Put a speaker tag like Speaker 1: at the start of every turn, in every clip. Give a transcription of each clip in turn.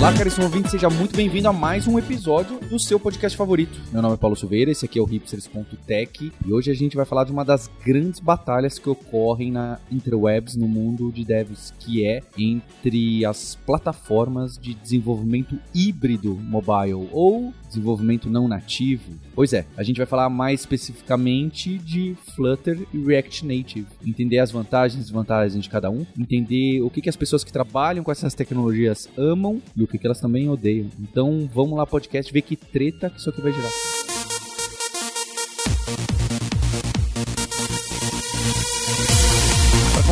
Speaker 1: Olá, caríssimo ouvinte, seja muito bem-vindo a mais um episódio do seu podcast favorito. Meu nome é Paulo Silveira, esse aqui é o hipsters.tech e hoje a gente vai falar de uma das grandes batalhas que ocorrem na interwebs no mundo de devs, que é entre as plataformas de desenvolvimento híbrido mobile ou desenvolvimento não nativo. Pois é, a gente vai falar mais especificamente de Flutter e React Native, entender as vantagens e desvantagens de cada um, entender o que, que as pessoas que trabalham com essas tecnologias amam e o que, que elas também odeiam. Então vamos lá, podcast, ver que treta que isso aqui vai gerar.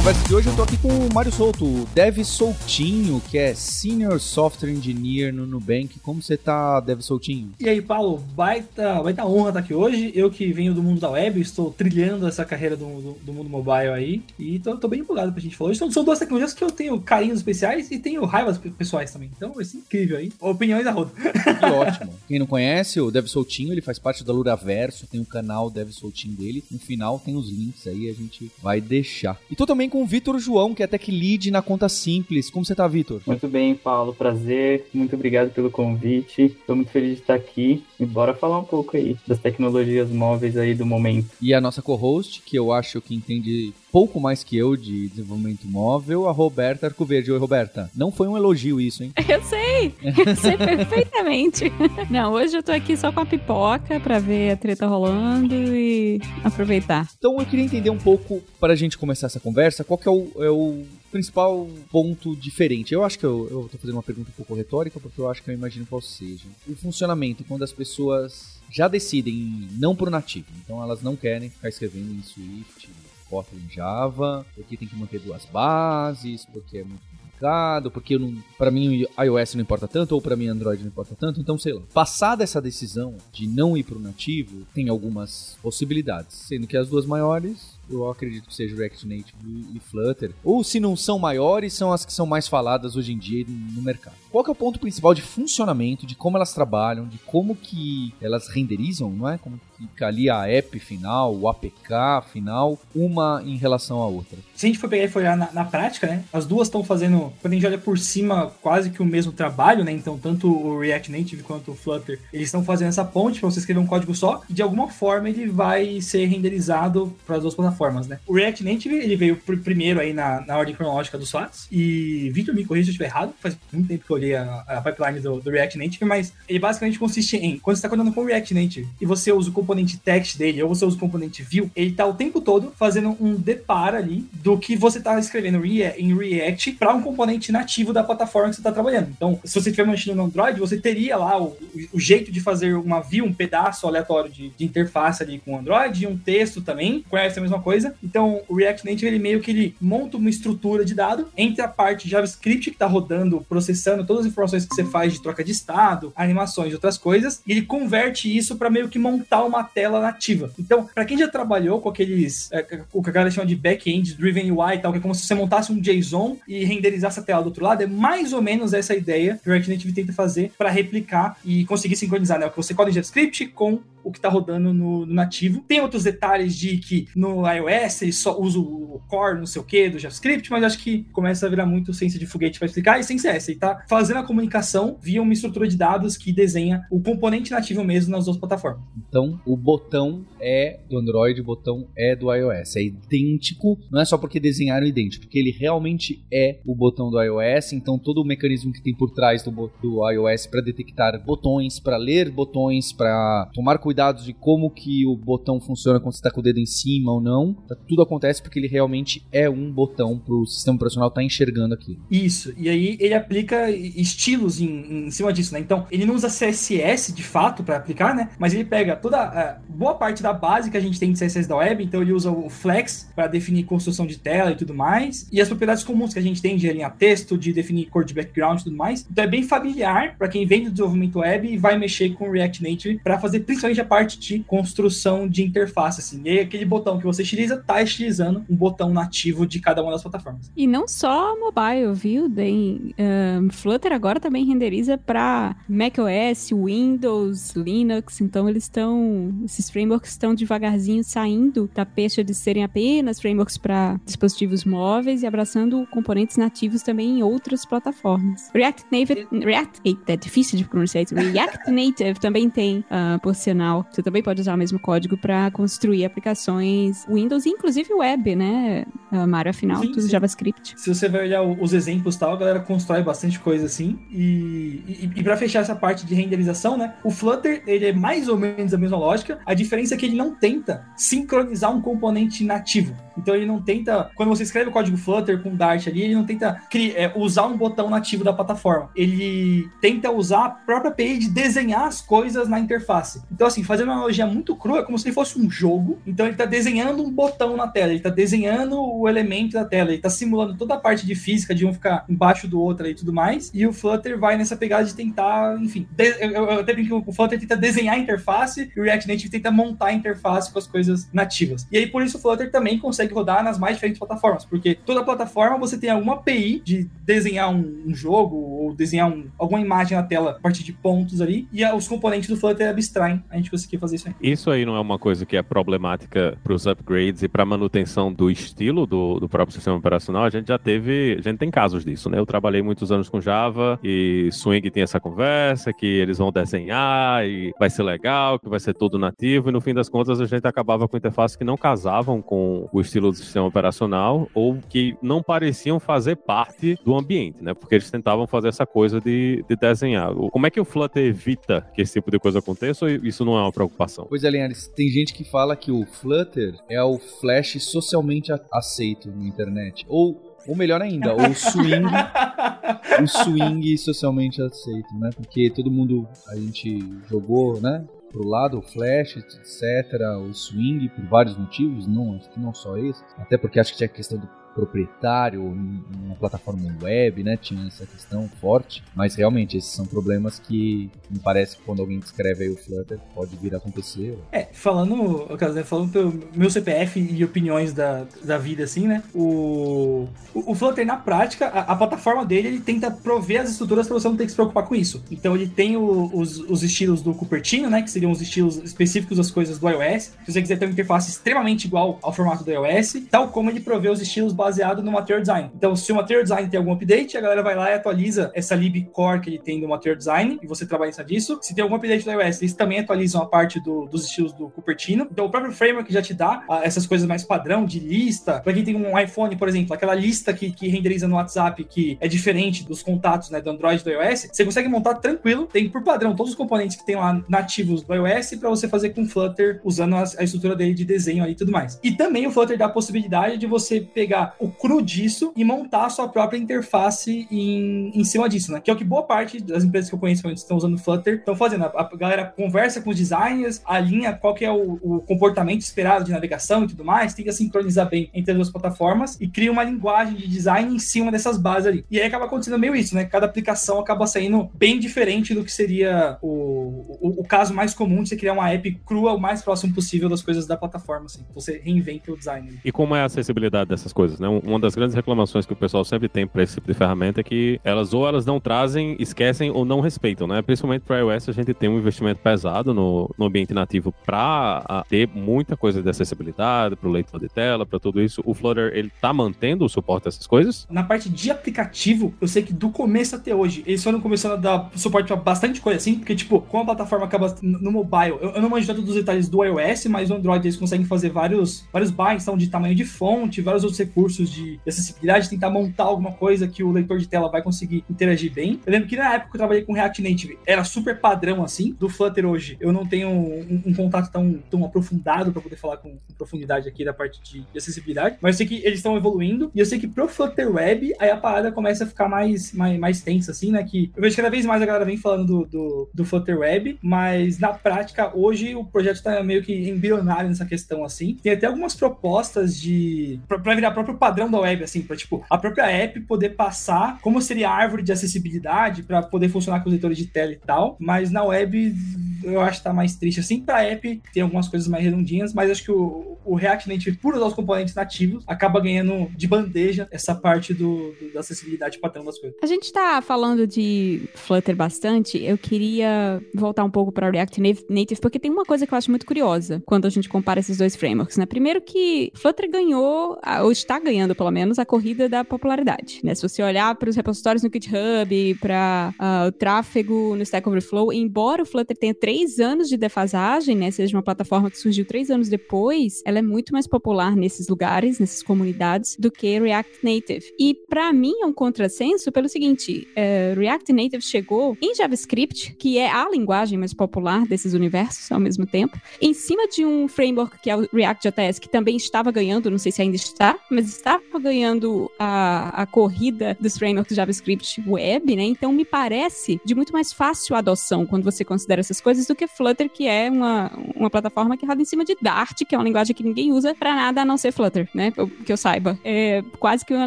Speaker 1: Conversa de hoje eu tô aqui com o Mário Souto, o Dev Soltinho, que é Senior Software Engineer no Nubank. Como você tá, Dev Soltinho?
Speaker 2: E aí, Paulo, baita, baita honra estar aqui hoje. Eu que venho do mundo da web, estou trilhando essa carreira do, do, do mundo mobile aí. E tô, tô, bem empolgado pra gente falar hoje. São, são duas tecnologias que eu tenho carinhos especiais e tenho raivas pessoais também. Então vai ser incrível aí. Opiniões a roda.
Speaker 1: Que ótimo. Quem não conhece, o Dev Soltinho, ele faz parte da Luraverso, tem o um canal Dev Soltinho dele. No final tem os links aí, a gente vai deixar. E tô também com com o Vitor João, que é Tech Lead na Conta Simples. Como você tá, Vitor?
Speaker 3: Muito bem, Paulo. Prazer. Muito obrigado pelo convite. Estou muito feliz de estar aqui. E bora falar um pouco aí das tecnologias móveis aí do momento.
Speaker 1: E a nossa co-host, que eu acho que entende pouco mais que eu de desenvolvimento móvel, a Roberta Arcoverde. Oi, Roberta. Não foi um elogio isso, hein?
Speaker 4: Eu sei. Eu sei perfeitamente. Não, hoje eu tô aqui só com a pipoca pra ver a treta rolando e aproveitar.
Speaker 1: Então eu queria entender um pouco, para a gente começar essa conversa, qual que é o, é o principal ponto diferente? Eu acho que eu, eu tô fazendo uma pergunta um pouco retórica, porque eu acho que eu imagino qual seja. O funcionamento, quando as pessoas já decidem não pro nativo, então elas não querem ficar escrevendo em Swift, Kotlin Java, porque tem que manter duas bases, porque é muito complicado, porque para mim o iOS não importa tanto, ou para mim Android não importa tanto, então sei lá. Passada essa decisão de não ir para o nativo, tem algumas possibilidades, sendo que as duas maiores eu acredito que seja React Native e Flutter. Ou se não são maiores, são as que são mais faladas hoje em dia no mercado. Qual é o ponto principal de funcionamento, de como elas trabalham, de como que elas renderizam, não é? Como fica ali a app final, o APK final, uma em relação à outra.
Speaker 2: Se a gente for pegar e for olhar na, na prática, né? As duas estão fazendo, quando a gente olha por cima, quase que o mesmo trabalho, né? Então, tanto o React Native quanto o Flutter, eles estão fazendo essa ponte para você escrever um código só, e de alguma forma ele vai ser renderizado para as duas plataformas, né? O React Native, ele veio primeiro aí na, na ordem cronológica dos fatos, e Victor me corrija se eu estiver errado, faz muito tempo que eu olhei a, a pipeline do, do, React Native, mas ele basicamente consiste em, quando você está codando com o React Native, e você usa o componente text dele, ou você usa o componente view, ele tá o tempo todo fazendo um depar ali do que você tá escrevendo em React para um componente nativo da plataforma que você está trabalhando. Então, se você estiver mexendo no Android, você teria lá o, o, jeito de fazer uma view, um pedaço aleatório de, de interface ali com o Android, e um texto também, conhece a mesma coisa. Então, o React Native, ele meio que ele monta uma estrutura de dado entre a parte JavaScript que está rodando, processando todas as informações que você faz de troca de estado, animações e outras coisas, e ele converte isso para meio que montar uma tela tela nativa. Então, para quem já trabalhou com aqueles, é, o que a galera chama de back-end driven UI e tal, que é como se você montasse um JSON e renderizasse a tela do outro lado, é mais ou menos essa ideia que o React Native tenta fazer para replicar e conseguir sincronizar, né? O que você coda em JavaScript com o que está rodando no, no, nativo. Tem outros detalhes de que no iOS ele só usa o core, não sei o que, do JavaScript, mas acho que começa a virar muito ciência de foguete para explicar. A essência é essa, ele está fazendo a comunicação via uma estrutura de dados que desenha o componente nativo mesmo nas duas plataformas.
Speaker 1: Então, o botão é do Android, o botão é do iOS. É idêntico, não é só porque desenharam idêntico, porque ele realmente é o botão do iOS, então todo o mecanismo que tem por trás do, do iOS para detectar botões, para ler botões, para tomar cuidado cuidados de como que o botão funciona quando você está com o dedo em cima ou não. Tá, tudo acontece porque ele realmente é um botão para o sistema operacional estar tá enxergando aquilo.
Speaker 2: Isso. E aí ele aplica estilos em, em cima disso, né? Então ele não usa CSS de fato para aplicar, né? Mas ele pega toda a boa parte da base que a gente tem de CSS da web. Então ele usa o Flex para definir construção de tela e tudo mais. E as propriedades comuns que a gente tem de alinhar texto, de definir cor de background e tudo mais. Então é bem familiar para quem vem do desenvolvimento web e vai mexer com React Native para fazer principalmente seja parte de construção de interface, assim. E aquele botão que você estiliza, tá estilizando um botão nativo de cada uma das plataformas.
Speaker 4: E não só mobile, viu? Tem, um, Flutter agora também renderiza para macOS, Windows, Linux. Então eles estão, esses frameworks estão devagarzinho saindo da peixe de serem apenas frameworks para dispositivos móveis e abraçando componentes nativos também em outras plataformas. React Native, React, eita, é difícil de pronunciar isso. React Native também tem, uh, por sinal, você também pode usar o mesmo código para construir aplicações Windows e inclusive web, né, Mário? Afinal, sim, tudo sim. JavaScript.
Speaker 2: Se você vai olhar os exemplos tal, a galera constrói bastante coisa assim. E, e, e para fechar essa parte de renderização, né, o Flutter, ele é mais ou menos a mesma lógica. A diferença é que ele não tenta sincronizar um componente nativo. Então ele não tenta, quando você escreve o código Flutter com Dart ali, ele não tenta criar, é, usar um botão nativo da plataforma. Ele tenta usar a própria API de desenhar as coisas na interface. Então, assim, fazendo uma analogia muito crua, é como se fosse um jogo. Então ele está desenhando um botão na tela, ele está desenhando o elemento da tela, ele está simulando toda a parte de física de um ficar embaixo do outro e tudo mais. E o Flutter vai nessa pegada de tentar, enfim, eu, eu, até brinco o Flutter tenta desenhar a interface e o React Native tenta montar a interface com as coisas nativas. E aí por isso o Flutter também consegue rodar nas mais diferentes plataformas, porque toda plataforma você tem alguma API de desenhar um, um jogo ou desenhar um, alguma imagem na tela a partir de pontos ali, e os componentes do Flutter abstraem a gente conseguir fazer isso aí.
Speaker 5: Isso aí não é uma coisa que é problemática para os upgrades e para manutenção do estilo do, do próprio sistema operacional? A gente já teve, a gente tem casos disso, né? Eu trabalhei muitos anos com Java e Swing tem essa conversa que eles vão desenhar e vai ser legal, que vai ser todo nativo, e no fim das contas a gente acabava com interfaces que não casavam com o estilo do sistema operacional ou que não pareciam fazer parte do ambiente, né? Porque eles tentavam fazer essa coisa de, de desenhar. Como é que o Flutter evita que esse tipo de coisa aconteça ou isso não é uma preocupação?
Speaker 1: Pois é, Linhares, tem gente que fala que o Flutter é o Flash socialmente aceito na internet. Ou ou melhor ainda, o swing, o swing socialmente aceito, né? Porque todo mundo, a gente jogou, né? pro lado, o flash, etc, o swing, por vários motivos, não, acho que não só esse, até porque acho que tinha a questão do proprietário, uma plataforma web, né? Tinha essa questão forte. Mas realmente, esses são problemas que me parece que quando alguém descreve aí o Flutter, pode vir a acontecer.
Speaker 2: É, falando, falando pelo meu CPF e opiniões da, da vida, assim, né? O, o, o Flutter, na prática, a, a, plataforma dele, ele tenta prover as estruturas para você não ter que se preocupar com isso. Então, ele tem o, os, os estilos do Cupertino, né? Que seriam os estilos específicos das coisas do iOS. Se você quiser ter uma interface extremamente igual ao formato do iOS, tal como ele provê os estilos baseado no Material Design. Então, se o Material Design tem algum update, a galera vai lá e atualiza essa lib core que ele tem do Material Design, e você trabalha em cima disso. Se tem algum update do iOS, eles também atualizam a parte do, dos estilos do Cupertino. Então, o próprio framework já te dá a, essas coisas mais padrão, de lista. Para quem tem um iPhone, por exemplo, aquela lista que, que renderiza no WhatsApp, que é diferente dos contatos né, do Android e do iOS, você consegue montar tranquilo. Tem por padrão todos os componentes que tem lá nativos do iOS para você fazer com Flutter, usando a, a estrutura dele de desenho aí e tudo mais. E também o Flutter dá a possibilidade de você pegar o cru disso e montar a sua própria interface em, em cima disso, né? Que é o que boa parte das empresas que eu conheço que estão usando Flutter estão fazendo. A, a, galera conversa com os designers, alinha qual que é o, o, comportamento esperado de navegação e tudo mais, tenta sincronizar bem entre as duas plataformas e cria uma linguagem de design em cima dessas bases ali. E aí acaba acontecendo meio isso, né? Cada aplicação acaba saindo bem diferente do que seria o, o, o caso mais comum de você criar uma app crua o mais próximo possível das coisas da plataforma, assim. Você reinventa o design.
Speaker 5: E como é a acessibilidade dessas coisas, né? Uma das grandes reclamações que o pessoal sempre tem para esse tipo de ferramenta é que elas ou elas não trazem, esquecem ou não respeitam, né? Principalmente para iOS a gente tem um investimento pesado no, no ambiente nativo para ter muita coisa de acessibilidade, para o leitor de tela, para tudo isso. O Flutter ele tá mantendo o suporte dessas coisas?
Speaker 2: Na parte de aplicativo, eu sei que do começo até hoje eles foram começando a dar suporte para bastante coisa assim, porque tipo, como a plataforma acaba no mobile, eu, eu não manjo tanto dos detalhes do iOS, mas no Android eles conseguem fazer vários vários bytes, então de tamanho de fonte, vários outros recursos de de acessibilidade, tentar montar alguma coisa que o leitor de tela vai conseguir interagir bem. Eu lembro que na época que eu trabalhei com React Native era super padrão assim. Do Flutter hoje eu não tenho um, um contato tão, tão aprofundado para poder falar com, com, profundidade aqui da parte de, de, acessibilidade, mas eu sei que eles estão evoluindo e eu sei que pro Flutter Web aí a parada começa a ficar mais, mais, mais tensa assim, né? Que eu vejo cada vez mais a galera vem falando do, do, do Flutter Web, mas na prática hoje o projeto tá meio que embrionário nessa questão assim. Tem até algumas propostas de para virar próprio padrão da web, assim, para tipo, a própria app poder passar como seria a árvore de acessibilidade para poder funcionar com os leitores de tela e tal, mas na web eu acho que tá mais triste assim. Pra app tem algumas coisas mais redondinhas, mas acho que o, o React Native, por usar os componentes nativos, acaba ganhando de bandeja essa parte do, do da acessibilidade padrão das coisas.
Speaker 4: A gente tá falando de Flutter bastante. Eu queria voltar um pouco para React Native, porque tem uma coisa que eu acho muito curiosa quando a gente compara esses dois frameworks, né? Primeiro que Flutter ganhou, ou está ganhando pelo menos, a corrida da popularidade, né? Se você olhar para os repositórios no GitHub, para uh, ah, o tráfego no Stack Overflow, embora o Flutter tenha três anos de defasagem, né? Seja uma plataforma que surgiu três anos depois, ela é muito mais popular nesses lugares, nessas comunidades, do que React Native. E para mim é um contrassenso pelo seguinte: uh, React Native chegou em JavaScript, que é a linguagem mais popular desses universos ao mesmo tempo, em cima de um framework que é o React.js, que também estava ganhando, não sei se ainda está, mas estava ganhando a, a corrida dos frameworks JavaScript web, né? Então me parece de muito mais fácil adoção quando você considera essas coisas do que Flutter, que é uma, uma plataforma que roda em cima de Dart, que é uma linguagem que ninguém usa para nada a não ser Flutter, né? Que eu saiba. É quase que uma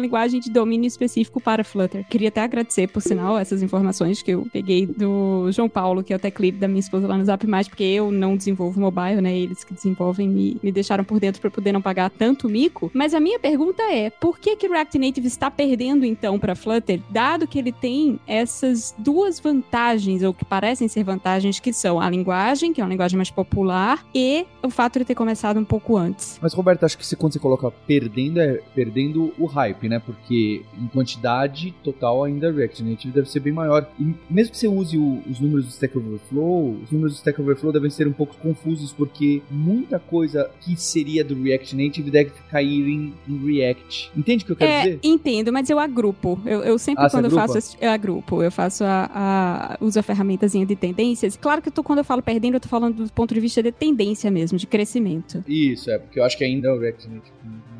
Speaker 4: linguagem de domínio específico para Flutter. Queria até agradecer, por sinal, essas informações que eu peguei do João Paulo, que é o tech da minha esposa lá no Zap Mais, porque eu não desenvolvo mobile, né? Eles que desenvolvem me, me deixaram por dentro para poder não pagar tanto mico. Mas a minha pergunta é, por que que React Native está perdendo então para Flutter, dado que ele tem essas duas vantagens ou que parecem ser vantagens que são a linguagem, que é uma linguagem mais popular, e o fato de ter começado um pouco antes.
Speaker 1: Mas Roberto, acho que se, quando você coloca perdendo é perdendo o hype, né? Porque em quantidade total ainda React Native deve ser bem maior. E mesmo que você use o, os números do Stack Overflow, os números do Stack Overflow devem ser um pouco confusos porque muita coisa que seria do React Native deve cair em, em React. Entende o que eu quero
Speaker 4: é,
Speaker 1: dizer?
Speaker 4: Entendo, mas eu agrupo. Eu, eu sempre
Speaker 1: Ah,
Speaker 4: quando eu faço eu agrupo, eu faço a, a uso a ferramentazinha de tendências. Claro que eu tô, quando eu falo perdendo, eu tô falando do ponto de vista de tendência mesmo, de crescimento.
Speaker 1: Isso, é, porque eu acho que ainda é o React Native espaço.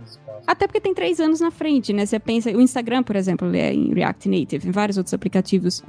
Speaker 4: Até porque tem três anos na frente, né? Você pensa, o Instagram, por exemplo, é em React Native, em vários outros aplicativos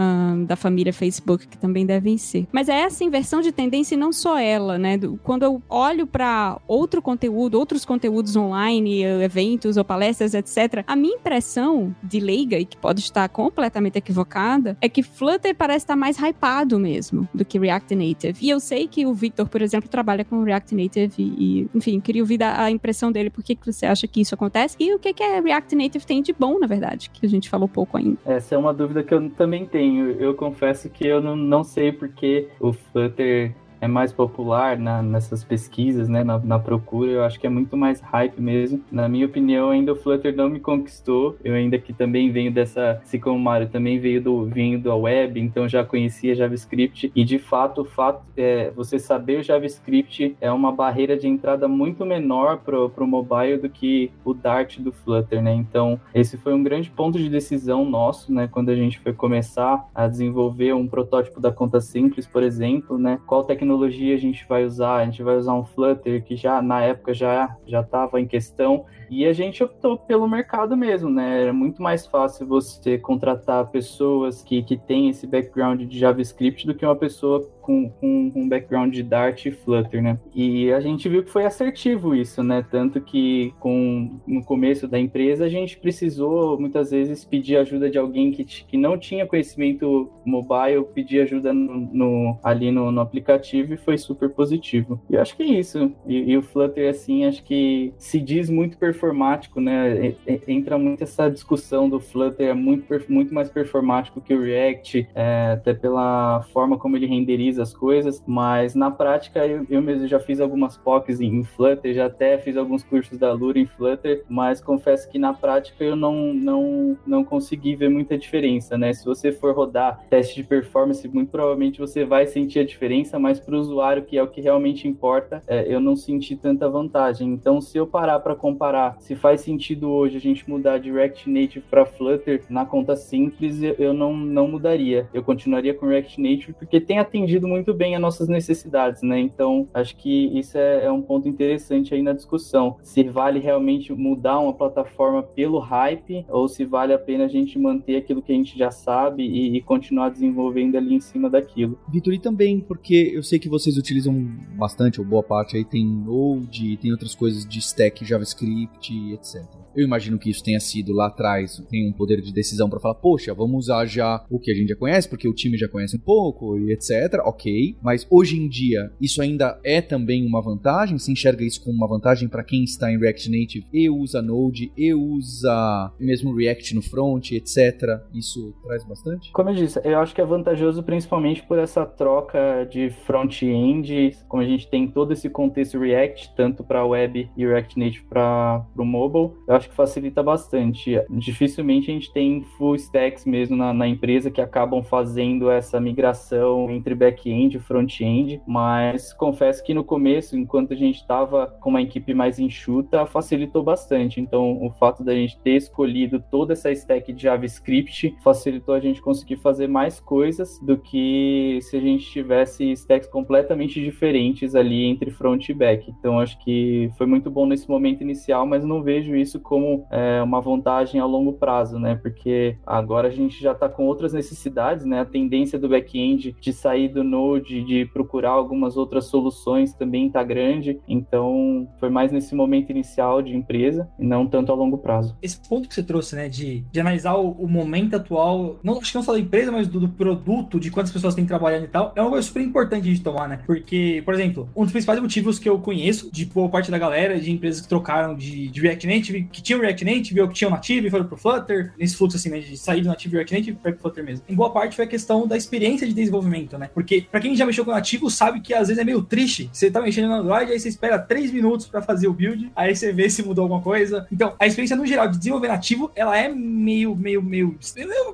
Speaker 4: da família Facebook que também devem ser. Mas é essa inversão de tendência e não só ela, né? Do- quando eu olho para outro conteúdo, outros conteúdos online, eh, eventos ou palestras, etc., a minha impressão de leiga, e que pode estar completamente equivocada, é que Flutter parece estar mais hypado mesmo do que React Native. E eu sei que o Victor, por exemplo, trabalha com React Native e, enfim, queria ouvir a impressão dele, por que que você acha que isso acontece e o que que a React Native tem de bom, na verdade, que a gente falou pouco ainda.
Speaker 3: Essa é uma dúvida que eu também tenho. Eu confesso que eu não, não sei porque o Flutter é mais popular na- nessas pesquisas, né, na, na procura. Eu acho que é muito mais hype mesmo. Na minha opinião, ainda o Flutter não me conquistou. Eu ainda que também venho dessa, assim como o Mário, também veio do venho da web, então já conhecia JavaScript. E de fato, o fato é você saber JavaScript é uma barreira de entrada muito menor pro, pro mobile do que o Dart do Flutter, né? Então, esse foi um grande ponto de decisão nosso, né? Quando a gente foi começar a desenvolver um protótipo da conta simples, por exemplo, né? Qual tecnologia a gente vai usar? A gente vai usar um Flutter que já na época já já estava em questão e a gente optou pelo mercado mesmo, né? Era muito mais fácil você contratar pessoas que, que têm esse background de JavaScript do que uma pessoa com, com, com um background de Dart e Flutter, né? E a gente viu que foi assertivo isso, né? Tanto que com, no começo da empresa a gente precisou muitas vezes pedir ajuda de alguém que, que não tinha conhecimento mobile, pedir ajuda no, no- ali no, no aplicativo e foi super positivo. E acho que é isso. E, e o Flutter, assim, acho que se diz muito performático, né? Entra muito essa discussão do Flutter, é muito, muito mais performático que o React, é, até pela forma como ele renderiza as coisas, mas na prática eu, eu mesmo já fiz algumas POCs em, em Flutter, já até fiz alguns cursos da Lura em Flutter, mas confesso que na prática eu não, não, não consegui ver muita diferença, né? Se você for rodar teste de performance, muito provavelmente você vai sentir a diferença, mas para o usuário, que é o que realmente importa, é, eu não senti tanta vantagem. Então, se eu parar para comparar se faz sentido hoje a gente mudar de React Native para Flutter na conta simples, eu- não, não mudaria. Eu continuaria com React Native porque tem atendido muito bem as nossas necessidades, né? Então, acho que isso é, é um ponto interessante aí na discussão. Se vale realmente mudar uma plataforma pelo hype ou se vale a pena a gente manter aquilo que a gente já sabe e, e continuar desenvolvendo ali em cima daquilo.
Speaker 1: Vitor, e também porque eu sei sei que vocês utilizam bastante, ou boa parte aí tem Node, tem outras coisas de stack JavaScript, etc. Eu imagino que isso tenha sido lá atrás, tem um poder de decisão para falar, poxa, vamos usar já o que a gente já conhece, porque o time já conhece um pouco e etc. Ok, mas hoje em dia isso ainda é também uma vantagem? Você enxerga isso como uma vantagem para quem está em React Native e usa Node e usa mesmo React no front, etc. Isso traz bastante?
Speaker 3: Como eu disse, eu acho que é vantajoso principalmente por essa troca de front-end, como a gente tem todo esse contexto React, tanto para web e React Native para o mobile. Eu acho que facilita bastante. Dificilmente a gente tem full stacks mesmo na, na empresa que acabam fazendo essa migração entre back-end e front-end, mas confesso que no começo, enquanto a gente estava com uma equipe mais enxuta, facilitou bastante. Então, o fato da gente ter escolhido toda essa stack de JavaScript facilitou a gente conseguir fazer mais coisas do que se a gente tivesse stacks completamente diferentes ali entre front e back. Então, acho que foi muito bom nesse momento inicial, mas não vejo isso como é, uma vantagem a longo prazo, né? Porque agora a gente já está com outras necessidades, né? A tendência do back-end de sair do Node, de procurar algumas outras soluções também está grande. Então, foi mais nesse momento inicial de empresa e não tanto a longo prazo.
Speaker 2: Esse ponto que você trouxe, né, de, de analisar o, o momento atual, não acho que não só da empresa, mas do, do, produto, de quantas pessoas têm trabalhando e tal, é uma coisa super importante de tomar, né? Porque, por exemplo, um dos principais motivos que eu conheço de boa parte da galera, de empresas que trocaram de, de React Native, que tinham React Native ou que tinham Native foram pro Flutter, nesse fluxo assim, né, de sair do Native React Native para pro Flutter mesmo. Em boa parte foi a questão da experiência de desenvolvimento, né? Porque para quem já mexeu com Nativo sabe que às vezes é meio triste. Você tá mexendo no Android, aí você espera 3 minutos para fazer o build, aí você vê se mudou alguma coisa. Então, a experiência no geral de desenvolver nativo, ela é meio, meio, meio,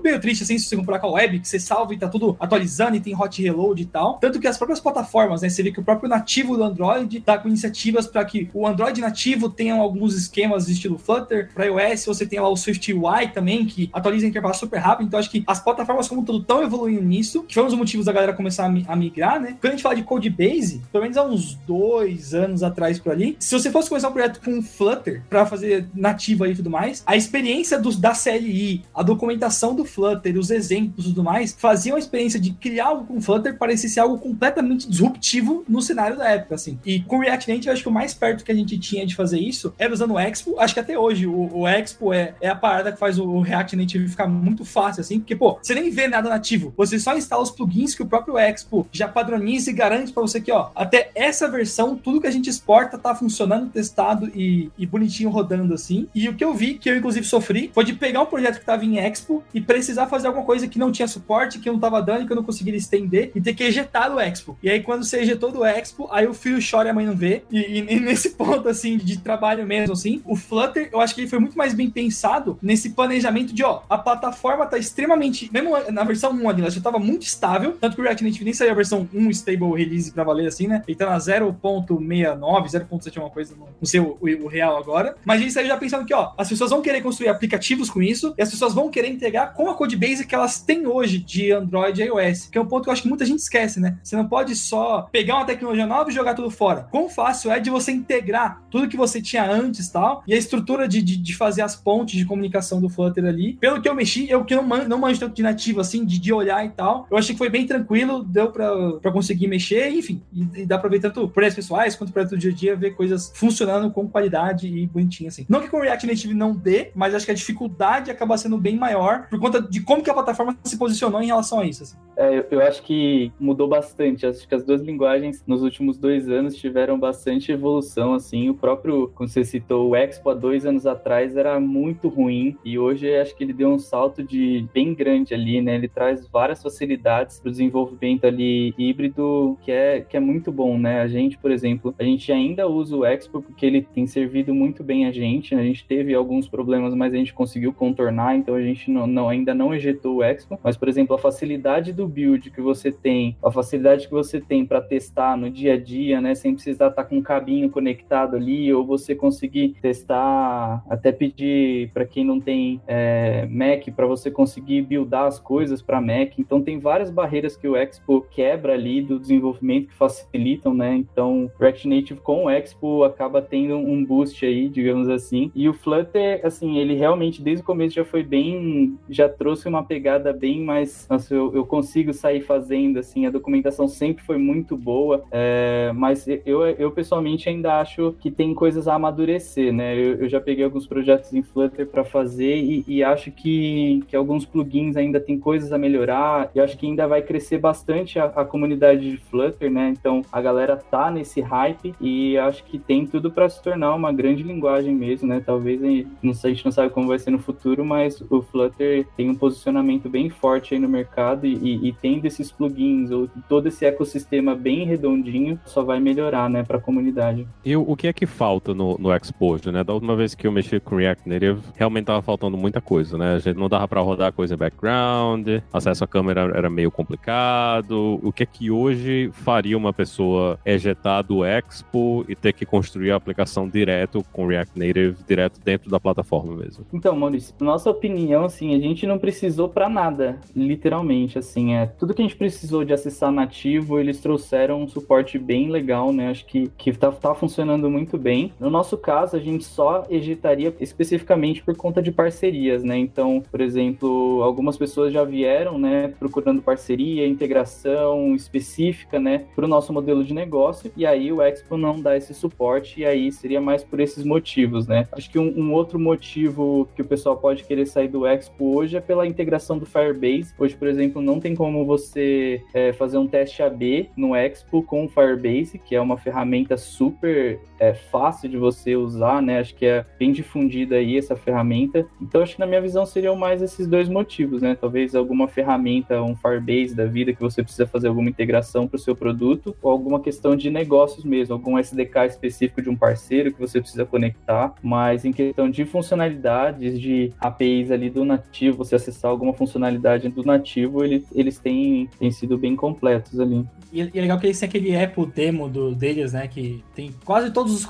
Speaker 2: meio, meio triste, assim, se você comparar com a web, que você salva e tá tudo atualizando e tem hot reload e tal. Tanto que as próprias plataformas, né, você vê que o próprio nativo do Android tá com iniciativas para que o Android nativo tenha alguns esquemas de estilo Flutter, para iOS você tem lá o Swift UI também, que atualiza a interface super rápido, então acho que as plataformas como todo estão evoluindo nisso, que foi um dos motivos da galera começar a migrar, né? Quando a gente fala de code base, pelo menos há uns dois anos atrás por ali, se você fosse começar um projeto com Flutter para fazer nativa e tudo mais, a experiência dos, da CLI, a documentação do Flutter, os exemplos e tudo mais, faziam a experiência de criar algo com Flutter parecer ser algo completamente disruptivo no cenário da época, assim. E com React Native, acho que o mais perto que a gente tinha de fazer isso era usando o Expo. Acho que até hoje o, o Expo é, é a parada que faz o React Native ficar muito fácil, assim, porque, pô, você nem vê nada nativo. Você só instala os plugins que o próprio Expo já padroniza e garante para você que, ó, até essa versão, tudo que a gente exporta tá funcionando, testado e, e bonitinho rodando assim. E o que eu vi, que eu inclusive sofri, foi de pegar um projeto que tava em Expo e precisar fazer alguma coisa que não tinha suporte, que eu não tava dando, que eu não conseguia estender e ter que ejetar do Expo. E aí, quando você ejetou do Expo, aí o filho chora e a mãe não vê. E, e, e nesse ponto, assim, de trabalho mesmo, assim, o Flutter, eu acho que ele foi muito mais bem pensado nesse planejamento de, ó, a plataforma tá extremamente, mesmo na versão 1 ali, ela já tava muito estável, tanto que o React Native nem saiu a versão 1 stable release pra valer assim, né? Ele tá na 0.69, 0.7 uma coisa, não sei o, o, o, real agora. Mas a gente saiu já pensando que, ó, as pessoas vão querer construir aplicativos com isso e as pessoas vão querer integrar com a codebase que elas têm hoje de Android e iOS, que é um ponto que eu acho que muita gente esquece, né? Você não pode só pegar uma tecnologia nova e jogar tudo fora. Quão fácil é de você integrar tudo que você tinha antes tal, e a estrutura de, de, de, fazer as pontes de comunicação do Flutter ali. Pelo que eu mexi, eu que não, não manjo tanto de nativo assim, de, de olhar e tal, eu achei que foi bem tranquilo, deu pra conseguir mexer, enfim, e, e dá pra ver tanto projetos pessoais quanto projetos do dia a dia, ver coisas funcionando com qualidade e bonitinho assim. Não que com React Native não dê, mas acho que a dificuldade acaba sendo bem maior por conta de como que a plataforma se posicionou em relação a isso. Assim.
Speaker 3: É, eu, eu acho que mudou bastante. Acho que as duas linguagens nos últimos dois anos tiveram bastante evolução, assim. O próprio, como você citou, o Expo há dois anos atrás era muito ruim e hoje acho que ele deu um salto de bem grande ali, né? Ele traz várias facilidades para o desenvolvimento ali híbrido que é, que é muito bom, né? A gente, por exemplo, a gente ainda usa o Expo porque ele tem servido muito bem a gente. Né? A gente teve alguns problemas, mas a gente conseguiu contornar, então a gente não, não, ainda não ejetou o Expo. Mas, por exemplo, a facilidade do build que você tem, a facilidade que você tem para testar no dia a dia, né? Sem precisar estar tá com um cabinho conectado ali, ou você conseguir testar, até pedir para quem não tem é, Mac, para você conseguir buildar as coisas para Mac. Então, tem várias barreiras que o Expo quebra ali do desenvolvimento que facilitam, né? Então, React Native com o Expo acaba tendo um boost aí, digamos assim. E o Flutter, assim, ele realmente desde o começo já foi bem, já trouxe uma pegada bem mais, nossa, eu, eu consigo sair fazendo, assim, a documentação sempre foi muito boa, é, mas eu, eu pessoalmente ainda acho que tem coisas a amadurecer, né? Eu, eu já peguei alguns projetos em Flutter para fazer e, e, acho que, que alguns plugins ainda tem coisas a melhorar e acho que ainda vai crescer bastante a, a comunidade de Flutter, né? Então a galera tá nesse hype e acho que tem tudo para se tornar uma grande linguagem mesmo, né? Talvez não sei, a gente não sabe como vai ser no futuro, mas o Flutter tem um posicionamento bem forte aí no mercado e, e, e tendo esses plugins ou todo esse ecossistema bem redondinho só vai melhorar, né, para a comunidade.
Speaker 5: E o que é que falta no, no Exposed, né? Da última vez que eu mexi com React Native, realmente tava faltando muita coisa, né? A gente não dava para rodar coisa em background, acesso à câmera era meio complicado. O que é que hoje faria uma pessoa ejetar do Expo e ter que construir a aplicação direto com React Native, direto dentro da plataforma mesmo?
Speaker 3: Então, Maurício, nossa opinião, assim, a gente não precisou para nada, literalmente, assim, é tudo que a gente precisou de acessar nativo, eles trouxeram um suporte bem legal, né? Acho que, que tá, tá funcionando muito bem. No nosso caso, a gente só ejetaria especificamente por conta de parcerias, né? Então, por exemplo, algumas pessoas já vieram, né, procurando parceria, integração específica, né, para o nosso modelo de negócio, e aí o Expo não dá esse suporte, e aí seria mais por esses motivos, né? Acho que um, um outro motivo que o pessoal pode querer sair do Expo hoje é pela integração do Firebase. Hoje, por exemplo, não tem como você é, fazer um teste AB no Expo com o Firebase, que é uma ferramenta super é, fácil de você usar, né? Acho que é bem difundida aí essa ferramenta. Então, acho que na minha visão seriam mais esses dois motivos, né? Talvez alguma ferramenta, um Firebase da vida que você precisa fazer alguma integração para o seu produto, ou alguma questão de negócios mesmo, algum SDK específico de um parceiro que você precisa conectar. Mas em questão de funcionalidades, de APIs ali do nativo, você acessar alguma funcionalidade do nativo, ele, eles têm, têm sido bem completos ali.
Speaker 2: E é legal que eles têm aquele Apple demo do, deles, né? Que tem quase todos os,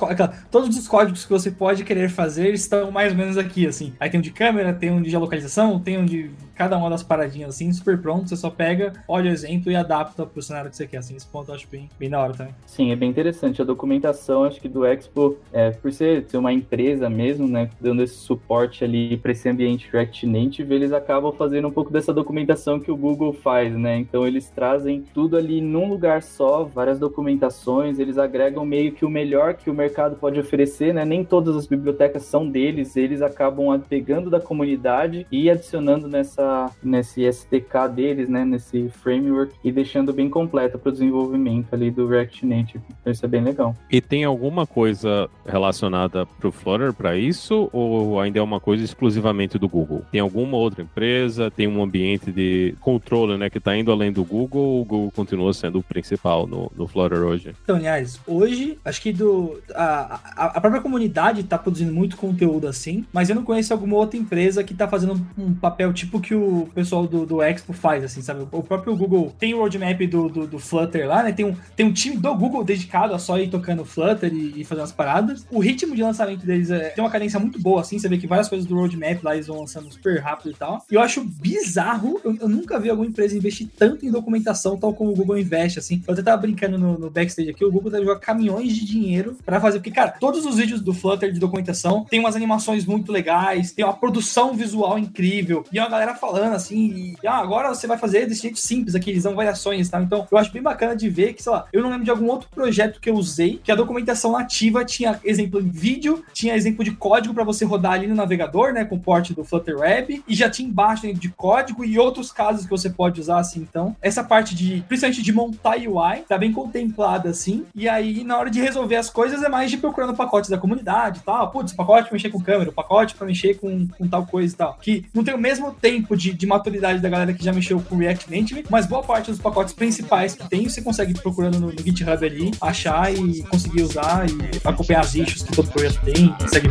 Speaker 2: todos os códigos que você pode querer fazer estão mais ou menos aqui, assim. Aí tem um de câmera, tem um de geolocalização, tem um de cada uma das paradinhas assim, super pronto. Você só pega, olha o exemplo e adapta pro cenário que você quer. Assim, esse ponto eu acho bem, bem da hora também.
Speaker 3: Sim, é bem interessante. A documentação, acho que do Expo, é, por ser, ser uma empresa mesmo, né, dando esse suporte ali para esse ambiente React Native, eles acabam fazendo um pouco dessa documentação que o Google faz, né? Então eles trazem tudo ali num lugar só, várias documentações, eles agregam meio que o melhor que o mercado pode oferecer, né? Nem todas as bibliotecas são deles, eles acabam pegando da comunidade e adicionando nessa nesse SDK deles, né, nesse framework e deixando bem completa para o desenvolvimento ali do React Native. Então isso é bem legal.
Speaker 5: E tem alguma coisa relacionada para o Flutter para isso ou ainda é uma coisa exclusivamente do Google? Tem alguma outra empresa? Tem um ambiente de controle, né, que está indo além do Google? O Google continua sendo o principal no, no Flutter hoje?
Speaker 2: Então, aliás, hoje acho que do a, a, a própria comunidade está produzindo muito conteúdo assim, mas eu não conheço alguma outra empresa que está fazendo um papel tipo que o pessoal do, do Expo faz, assim, sabe? O próprio Google tem o roadmap do, do, do, Flutter lá, né? Tem um, tem um time do Google dedicado a só ir tocando Flutter e, e fazendo as paradas. O ritmo de lançamento deles é, tem uma cadência muito boa, assim, você vê que várias coisas do roadmap lá eles vão lançando super rápido e tal. E eu acho bizarro, eu, eu nunca vi alguma empresa investir tanto em documentação, tal como o Google investe, assim. Eu até tava brincando no, no backstage aqui, o Google deve jogar caminhões de dinheiro para fazer, porque, cara, todos os vídeos do Flutter de documentação tem umas animações muito legais, tem uma produção visual incrível, e uma galera falando assim, e, ah, agora você vai fazer desse jeito simples aqui, eles dão variações, tá? Então, eu acho bem bacana de ver que, sei lá, eu não lembro de algum outro projeto que eu usei que a documentação nativa tinha exemplo em vídeo, tinha exemplo de código para você rodar ali no navegador, né, com o porte do Flutter Web, e já tinha embaixo dentro de código e outros casos que você pode usar assim. Então, essa parte de, principalmente de montar UI, tá bem contemplada assim. E aí, na hora de resolver as coisas, é mais de procurando pacotes da comunidade e tal. Putz, pacote pra mexer com câmera, pacote para mexer com, com tal coisa e tal. Que não tem o mesmo tempo de, de maturidade da galera que já mexeu com React Native, mas boa parte dos pacotes principais que tem, você consegue procurando no, no GitHub ali, achar e conseguir usar e acompanhar as issues que todo projeto tem, segue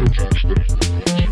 Speaker 1: E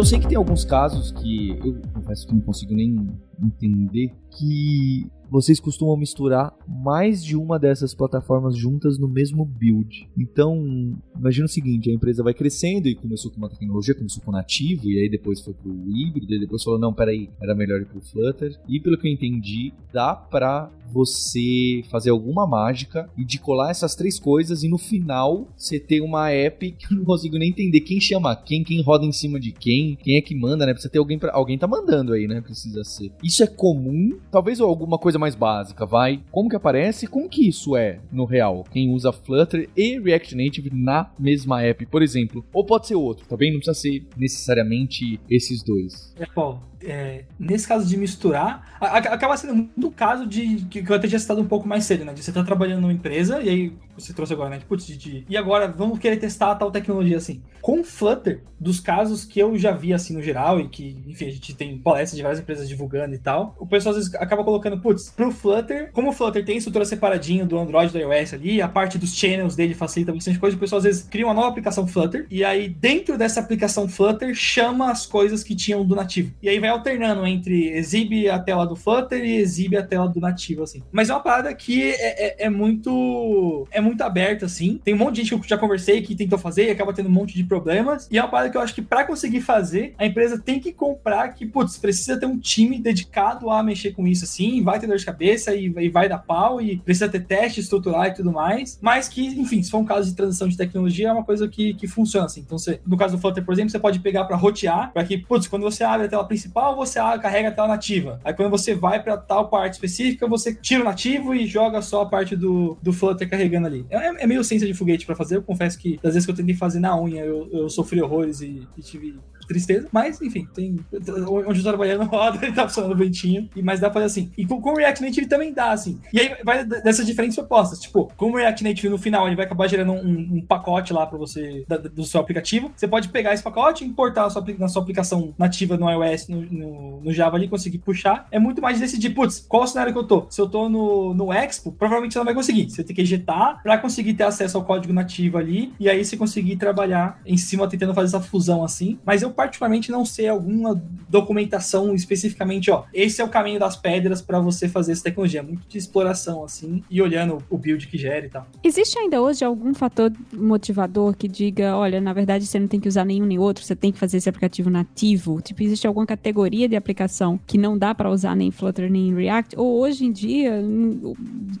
Speaker 1: eu sei que tem alguns casos que eu confesso que não consigo nem entender que vocês costumam misturar mais de uma dessas plataformas juntas no mesmo build. Então, imagina o seguinte, a empresa vai crescendo e começou com uma tecnologia, começou com nativo, e aí depois foi pro híbrido, e depois falou, não, peraí, era melhor ir pro Flutter. E pelo que eu entendi, dá pra você fazer alguma mágica e de colar essas três coisas e no final você ter uma app que eu não consigo nem entender quem chama quem, quem roda em cima de quem, quem é que manda, né? Precisa ter alguém para alguém tá mandando aí, né? Precisa ser. Isso é comum, talvez alguma coisa mais básica, vai. Como que aparece? Como que isso é no real? Quem usa Flutter e React Native na mesma app, por exemplo, ou pode ser outro, tá bem? Não precisa ser necessariamente esses dois.
Speaker 2: É, é, nesse caso de misturar, a, a, acaba sendo muito caso de que, que eu até tinha citado um pouco mais cedo, né? De você estar tá trabalhando numa empresa e aí você trouxe agora, né? Tipo, de, de, e agora vamos querer testar tal tecnologia assim. Com Flutter, dos casos que eu já vi assim no geral e que, enfim, a gente tem palestras de várias empresas divulgando e tal, o pessoal às vezes acaba colocando, putz, pro Flutter, como o Flutter tem estrutura separadinho do Android do iOS ali, a parte dos channels dele facilita bastante coisa, o pessoal às vezes cria uma nova aplicação Flutter e aí dentro dessa aplicação Flutter chama as coisas que tinham do nativo. E aí vai alternando entre exibe a tela do Flutter e exibe a tela do nativo, assim. Mas é uma parada que é, é, é muito é muito aberta, assim. Tem um monte de gente que eu já conversei que tentou fazer e acaba tendo um monte de problemas. E é uma parada que eu acho que para conseguir fazer, a empresa tem que comprar que, putz, precisa ter um time dedicado a mexer com isso, assim, vai ter dor de cabeça e, e vai dar pau e precisa ter teste estrutural e tudo mais. Mas que, enfim, se for um caso de transição de tecnologia, é uma coisa que, que funciona, assim. Então, você, no caso do Flutter, por exemplo, você pode pegar para rotear, para que, putz, quando você abre a tela principal, você carrega a tela nativa. Aí quando você vai para tal parte específica, você tira o nativo e joga só a parte do, do Flutter carregando ali. É, é meio ciência de foguete para fazer. Eu confesso que das vezes que eu tentei fazer na unha, eu, eu sofri horrores e, e tive tristeza. Mas, enfim, tem. Onde tô trabalhando roda, ele tá funcionando ventinho. E, mas dá pra fazer assim. E com, com o React Native também dá, assim. E aí vai dessas diferentes propostas. Tipo, com o React Native no final, ele vai acabar gerando um, um pacote lá pra você, da, do seu aplicativo. Você pode pegar esse pacote, importar sua, na sua aplicação nativa no iOS, no, no, no, Java ali, conseguir puxar. É muito mais decidir, putz, qual o cenário que eu tô? Se eu tô no, no Expo, provavelmente você não vai conseguir. Você tem que ejetar pra conseguir ter acesso ao código nativo ali. E aí você conseguir trabalhar em cima tentando fazer essa fusão assim. Mas eu particularmente não sei alguma documentação especificamente, ó, esse é o caminho das pedras para você fazer essa tecnologia, muito de exploração assim e olhando o build que gera e tal.
Speaker 4: Existe ainda hoje algum fator motivador que diga, olha, na verdade você não tem que usar nenhum nem outro, você tem que fazer esse aplicativo nativo? Tipo, existe alguma categoria de aplicação que não dá para usar nem Flutter nem React? Ou hoje em dia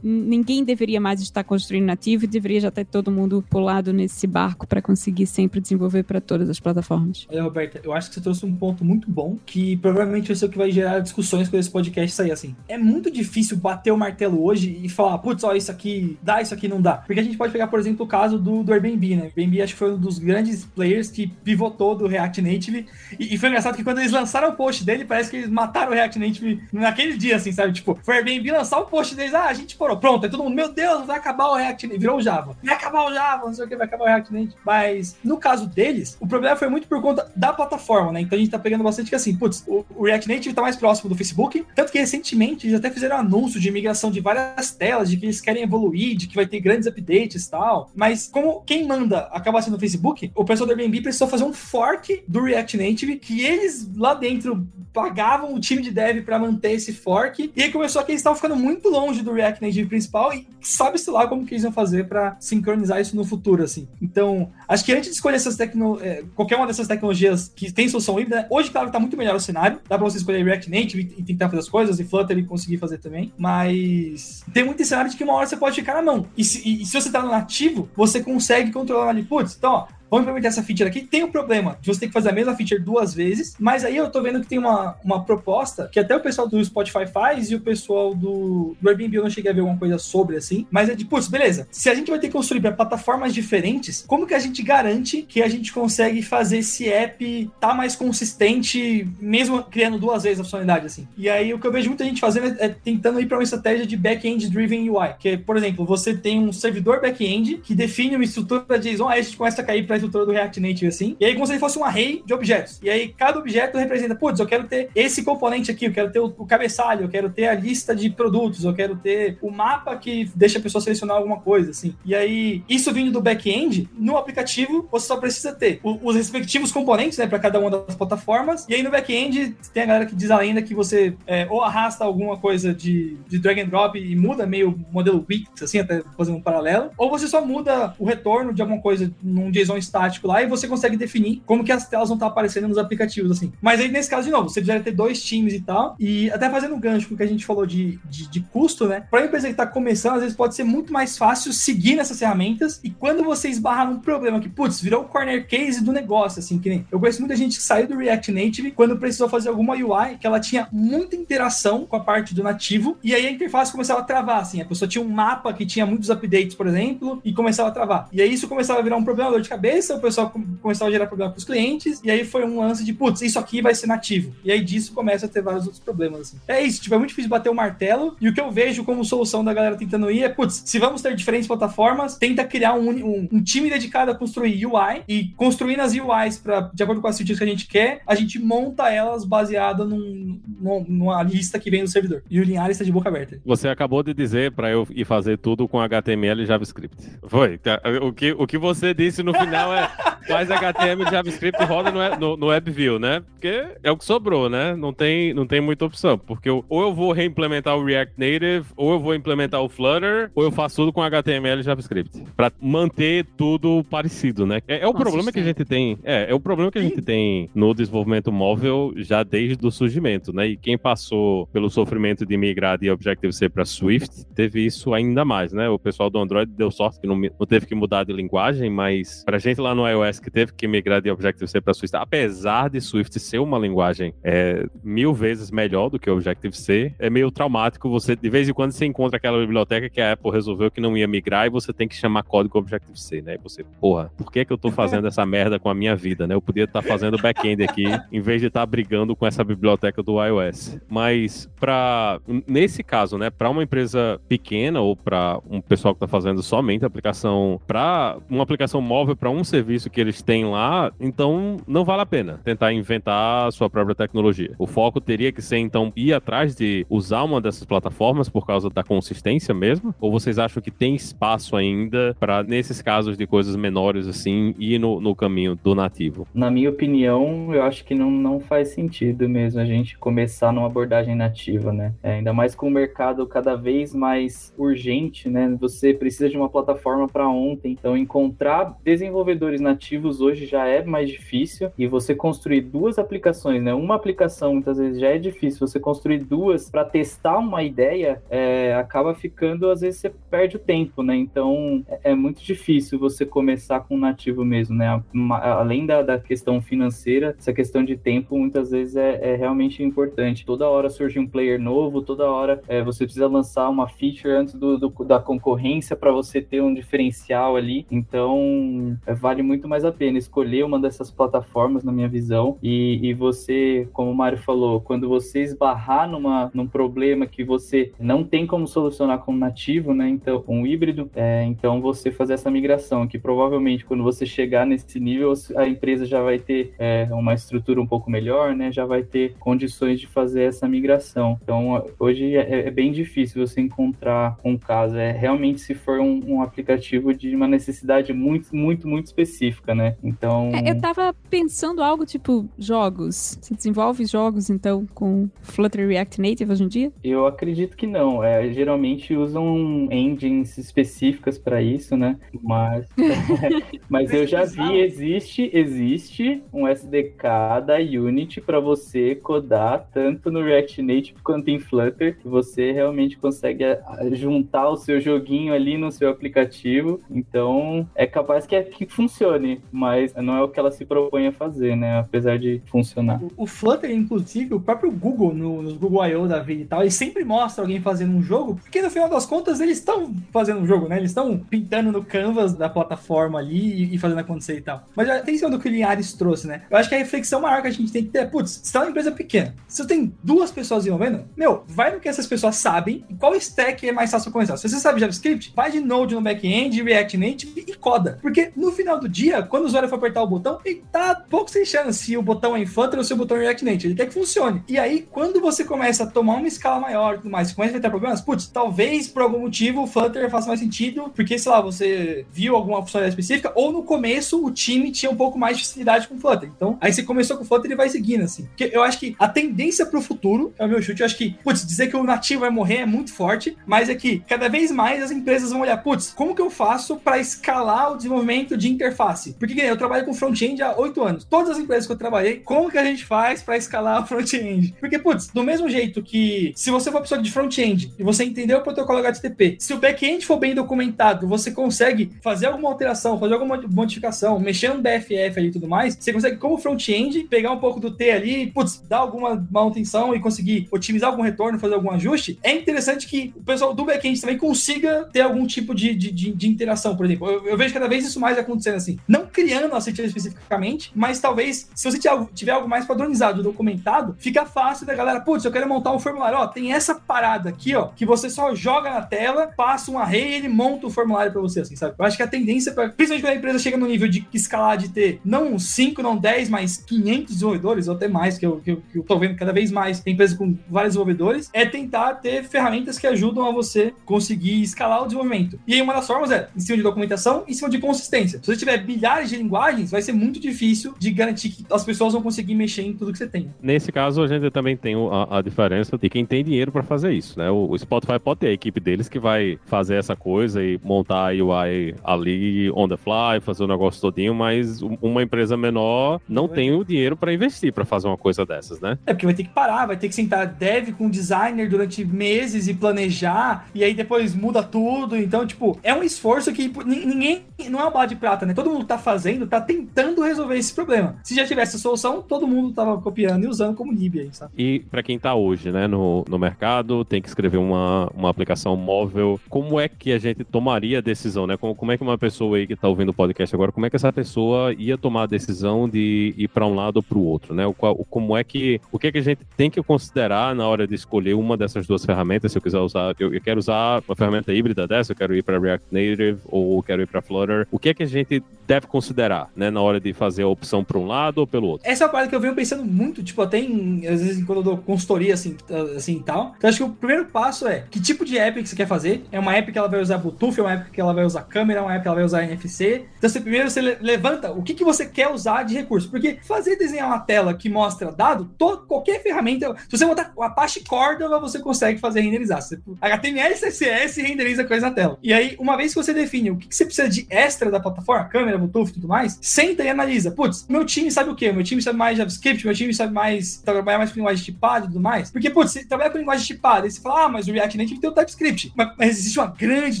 Speaker 4: ninguém deveria mais estar construindo nativo e deveria já ter todo mundo pulado nesse barco para conseguir sempre desenvolver para todas as plataformas?
Speaker 2: É, Eu acho que você trouxe um ponto muito bom, que provavelmente vai ser o que vai gerar discussões quando esse podcast sair assim. É muito difícil bater o martelo hoje e falar, putz, ó, isso aqui dá, isso aqui não dá. Porque a gente pode pegar, por exemplo, o caso do, do Airbnb, né? O Airbnb acho que foi um dos grandes players que pivotou do React Native. E, e foi engraçado que quando eles lançaram o post dele, parece que eles mataram o React Native naquele dia, assim, sabe? Tipo, foi o Airbnb lançar o post deles, ah, a gente parou, pronto, aí todo mundo, meu Deus, vai acabar o React Native, virou o Java. Vai acabar o Java, não sei o que, vai acabar o React Native. Mas no caso deles, o problema foi muito por conta da plataforma, né? Então a gente tá pegando bastante que assim, putz, o, React Native tá mais próximo do Facebook, tanto que recentemente eles até fizeram anúncio de migração de várias telas, de que eles querem evoluir, de que vai ter grandes updates e tal. Mas como quem manda acaba sendo o Facebook, o pessoal do Airbnb precisou fazer um fork do React Native que eles lá dentro pagavam o time de dev para manter esse fork. E aí começou que eles estavam ficando muito longe do React Native principal e sabe-se lá como que eles iam fazer para sincronizar isso no futuro, assim. Então, acho que antes de escolher essas tecno é, qualquer uma dessas tecnologias que tem solução híbrida, hoje, claro, tá muito melhor o cenário. Dá pra você escolher React Native e tentar fazer as coisas, e Flutter e conseguir fazer também. Mas tem muito cenário de que uma hora você pode ficar na mão. E se, e, e se você tá no nativo, você consegue controlar ali. Putz, então, ó, vamos implementar essa feature aqui. Tem o um problema de você ter que fazer a mesma feature duas vezes, mas aí eu tô vendo que tem uma, uma proposta que até o pessoal do Spotify faz e o pessoal do, do Airbnb eu não cheguei a ver alguma coisa sobre assim, mas é de, putz, beleza, se a gente vai ter que construir para plataformas diferentes, como que a gente garante que a gente consegue fazer esse app tá mais consistente, mesmo criando duas vezes a funcionalidade assim? E aí o que eu vejo muita gente fazendo é, é tentando ir para uma estratégia de back-end driven UI, que é, por exemplo, você tem um servidor back-end que define uma estrutura JSON, aí a gente começa a cair para estrutura do React Native assim. E aí, como se ele fosse um array de objetos. E aí, cada objeto representa, putz, eu quero ter esse componente aqui, eu quero ter o, o cabeçalho, eu quero ter a lista de produtos, eu quero ter o mapa que deixa a pessoa selecionar alguma coisa, assim. E aí, isso vindo do back-end, no aplicativo, você só precisa ter o, os respectivos componentes, né, para cada uma das plataformas. E aí, no back-end, tem a galera que diz a lenda que você é, ou arrasta alguma coisa de, de drag and drop e muda meio modelo Wix, assim, até fazendo um paralelo, ou você só muda o retorno de alguma coisa num JSON estático lá e você consegue definir como que as telas vão estar aparecendo nos aplicativos, assim. Mas aí, nesse caso, de novo, você precisaria ter dois times e tal, e até fazendo um gancho com o que a gente falou de, de, de custo, né? Para empresa que está começando, às vezes pode ser muito mais fácil seguir nessas ferramentas, e quando você esbarrar num problema que, putz, virou o corner case do negócio, assim, que nem... Eu conheço muita gente que saiu do React Native quando precisou fazer alguma UI que ela tinha muita interação com a parte do nativo, e aí a interface começava a travar, assim, a pessoa tinha um mapa que tinha muitos updates, por exemplo, e começava a travar. E aí isso começava a virar um problema, dor de cabeça, o pessoal começava a gerar problema para os clientes, e aí foi um lance de, putz, isso aqui vai ser nativo. E aí disso começa a ter vários outros problemas, assim. É isso, tipo, é muito difícil bater o martelo, e o que eu vejo como solução da galera tentando ir é, putz, se vamos ter diferentes plataformas, tenta criar um, um, um time dedicado a construir UI, e construindo as UIs pra, de acordo com as features que a gente quer, a gente monta elas baseada num, numa lista que vem do servidor. E o Linhares está de boca aberta.
Speaker 5: Você acabou de dizer para eu ir fazer tudo com HTML e JavaScript. Foi. Tá, o que, o que você disse no final é faz HTML e JavaScript roda no, no, no WebView, né? Porque é o que sobrou, né? Não tem, não tem muita opção. Porque eu, ou eu vou reimplementar o React Native, ou eu vou implementar o Flutter, ou eu faço tudo com HTML e JavaScript. Para manter tudo parecido, né? É, é o Nossa, problema que a gente tem. É, é o problema que a gente tem no desenvolvimento móvel já desde o surgimento, né? E quem passou pelo sofrimento de migrar de Objective-C para Swift teve isso ainda mais, né? O pessoal do Android deu sorte que não, não teve que mudar de linguagem, mas pra gente lá no iOS que teve que migrar de Objective-C para Swift, apesar de Swift ser uma linguagem é, mil vezes melhor do que Objective-C, é meio traumático você, de vez em quando, você encontra aquela biblioteca que a Apple resolveu que não ia migrar e você tem que chamar código Objective-C, né? E você, porra, por que que eu tô fazendo essa merda com a minha vida, né? Eu podia estar tá fazendo back-end aqui, em vez de estar tá brigando com essa biblioteca do iOS. Mas, para nesse caso, né, para uma empresa pequena ou para um pessoal que está fazendo somente aplicação, para uma aplicação móvel para um serviço que eles têm lá, então não vale a pena tentar inventar a sua própria tecnologia. O foco teria que ser, então, ir atrás de usar uma dessas plataformas por causa da consistência mesmo? Ou vocês acham que tem espaço ainda para, nesses casos de coisas menores assim, ir no, no caminho do nativo?
Speaker 3: Na minha opinião, eu acho que não, não faz sentido mesmo a gente começar numa abordagem nativa, né? É, ainda mais com o mercado cada vez mais urgente, né? Você precisa de uma plataforma para ontem, então encontrar desenvolvedores nativos hoje já é mais difícil e você construir duas aplicações, né? Uma aplicação muitas vezes já é difícil, você construir duas para testar uma ideia é, acaba ficando, às vezes você perde o tempo, né? Então é, é muito difícil você começar com nativo mesmo, né? Além da, da questão financeira, essa questão de tempo muitas vezes é, é realmente importante. Toda hora surge um player novo, toda hora é, você precisa lançar uma feature antes do, do da concorrência para você ter um diferencial ali. Então é, vale muito mais a pena escolher uma dessas plataformas, na minha visão, e, e você, como o Mário falou, quando você esbarrar numa, num problema que você não tem como solucionar como nativo, né? Então, um híbrido, é, então você fazer essa migração, que provavelmente quando você chegar nesse nível, a empresa já vai ter é, uma estrutura um pouco melhor, né? Já vai ter condições de fazer essa migração. Então, hoje é, é bem difícil você encontrar um caso. É realmente se for um, um aplicativo de uma necessidade muito, muito, muito específica, né? Então.
Speaker 4: É, eu tava pensando algo tipo jogos. Você desenvolve jogos, então, com Flutter React Native hoje em dia?
Speaker 3: Eu acredito que não. É, geralmente usam engines específicas para isso, né? Mas, mas eu já vi, existe, existe um SDK da Unity para você codar tanto no React Native quanto em Flutter. Você realmente consegue juntar o seu joguinho ali no seu aplicativo. Então, é capaz que, é, que funcione, mas não é o que ela se propõe a fazer, né? Apesar de funcionar.
Speaker 2: O, o Flutter, inclusive, o próprio Google, no, nos Google I.O. da vida e tal, ele sempre mostra alguém fazendo um jogo, porque no final das contas eles estão fazendo um jogo, né? Eles estão pintando no canvas da plataforma ali e, e, fazendo acontecer e tal. Mas atenção do que o Linhares trouxe, né? Eu acho que a reflexão maior que a gente tem que ter é, putz, você tá uma empresa pequena, se você tem duas pessoas desenvolvendo, meu, vai no que essas pessoas sabem e qual stack é mais fácil começar. Se você sabe JavaScript, vai de Node no back-end, React Native e coda. Porque no final do dia, quando o usuário for apertar o botão, ele tá pouco sem chance se o botão é Flutter ou se o botão é React Native. Ele quer que funcione. E aí, quando você começa a tomar uma escala maior e tudo mais, começa a ter problemas, putz, talvez por algum motivo o Flutter faça mais sentido, porque, sei lá, você viu alguma funcionalidade específica, ou no começo o time tinha um pouco mais de facilidade com o Flutter. Então, aí você começou com o Flutter e vai seguindo, assim. Porque eu acho que a tendência pro futuro, é o meu chute, eu acho que, putz, dizer que o nativo vai morrer é muito forte, mas é que cada vez mais as empresas vão olhar, putz, como que eu faço para escalar o desenvolvimento de interface? Porque eu trabalho com front-end há oito anos. Todas as empresas que eu trabalhei, como que a gente faz para escalar o front-end? Porque, putz, do mesmo jeito que se você for pessoa de front-end e você entendeu o protocolo HTTP, se o back-end for bem documentado, você consegue fazer alguma alteração, fazer alguma modificação, mexer no BFF ali e tudo mais, você consegue, como front-end, pegar um pouco do T ali, putz, dar alguma manutenção e conseguir otimizar algum retorno, fazer algum ajuste. É interessante que o pessoal do back-end também consiga ter algum tipo de, de, de, de interação, por exemplo. Eu, eu, vejo cada vez isso mais acontecendo assim. Não criando a CTL especificamente, mas talvez, se você tiver algo mais padronizado, documentado, fica fácil da galera, putz, eu quero montar um formulário, ó, tem essa parada aqui, ó, que você só joga na tela, passa um array e ele monta o formulário para você, assim, sabe? Eu acho que a tendência, pra, principalmente quando a empresa chega no nível de escalar, de ter não 5, não 10, mas 500 desenvolvedores, ou até mais, que eu, que eu, que eu tô vendo cada vez mais, empresas com vários desenvolvedores, é tentar ter ferramentas que ajudam a você conseguir escalar o desenvolvimento. E aí uma das formas é em cima de documentação, em cima de consistência. Se você tiver bilhares de linguagens, vai ser muito difícil de garantir que as pessoas vão conseguir mexer em tudo que você tem.
Speaker 5: Nesse caso, a gente também tem a, a diferença de quem tem dinheiro para fazer isso, né? O, o, Spotify pode ter a equipe deles que vai fazer essa coisa e montar a UI ali on the fly, fazer o negócio todinho, mas uma empresa menor não tem o dinheiro para investir para fazer uma coisa dessas, né?
Speaker 2: É porque vai ter que parar, vai ter que sentar dev com designer durante meses e planejar, e aí depois muda tudo. Então, tipo, é um esforço que ninguém. Não é uma bala de prata, né? Todo mundo tá fazendo, tá tentando resolver esse problema. Se já tivesse solução, todo mundo tava copiando e usando como aí, sabe?
Speaker 5: E para quem tá hoje, né, no, no mercado, tem que escrever uma, uma aplicação móvel. Como é que a gente tomaria a decisão, né? Como, como é que uma pessoa aí que tá ouvindo o podcast agora, como é que essa pessoa ia tomar a decisão de ir para um lado ou para o outro, né? O, qual, como é que. O que é que a gente tem que considerar na hora de escolher uma dessas duas ferramentas? Se eu quiser usar, eu, eu quero usar uma ferramenta híbrida dessa, eu quero ir para React Native ou quero ir para Flutter. O que é que a gente deve considerar, né, na hora de fazer a opção para um lado ou pelo outro?
Speaker 2: Essa é uma coisa que eu venho pensando muito, tipo, até em, às vezes quando eu dou consultoria assim, assim e tal. Então acho que o primeiro passo é que tipo de app que você quer fazer? É uma app que ela vai usar Bluetooth, é uma app que ela vai usar câmera, é uma app que ela vai usar NFC. Então você primeiro você levanta o que, que você quer usar de recurso, porque fazer desenhar uma tela que mostra dado, todo, qualquer ferramenta, se você botar a Apache Cordova, você consegue fazer renderizar. Você, HTML, CSS renderiza coisa na tela. E aí, uma vez que você define o que, que você precisa de extra da plataforma, câmera, Bluetooth e tudo mais, senta e analisa. Putz, meu time sabe o quê? Meu time sabe mais JavaScript, meu time sabe mais trabalhar mais com linguagem tipada e tudo mais. Porque, putz, você trabalha com linguagem tipada, aí você fala, ah, mas o React Native tem o TypeScript. Mas, mas, existe uma grande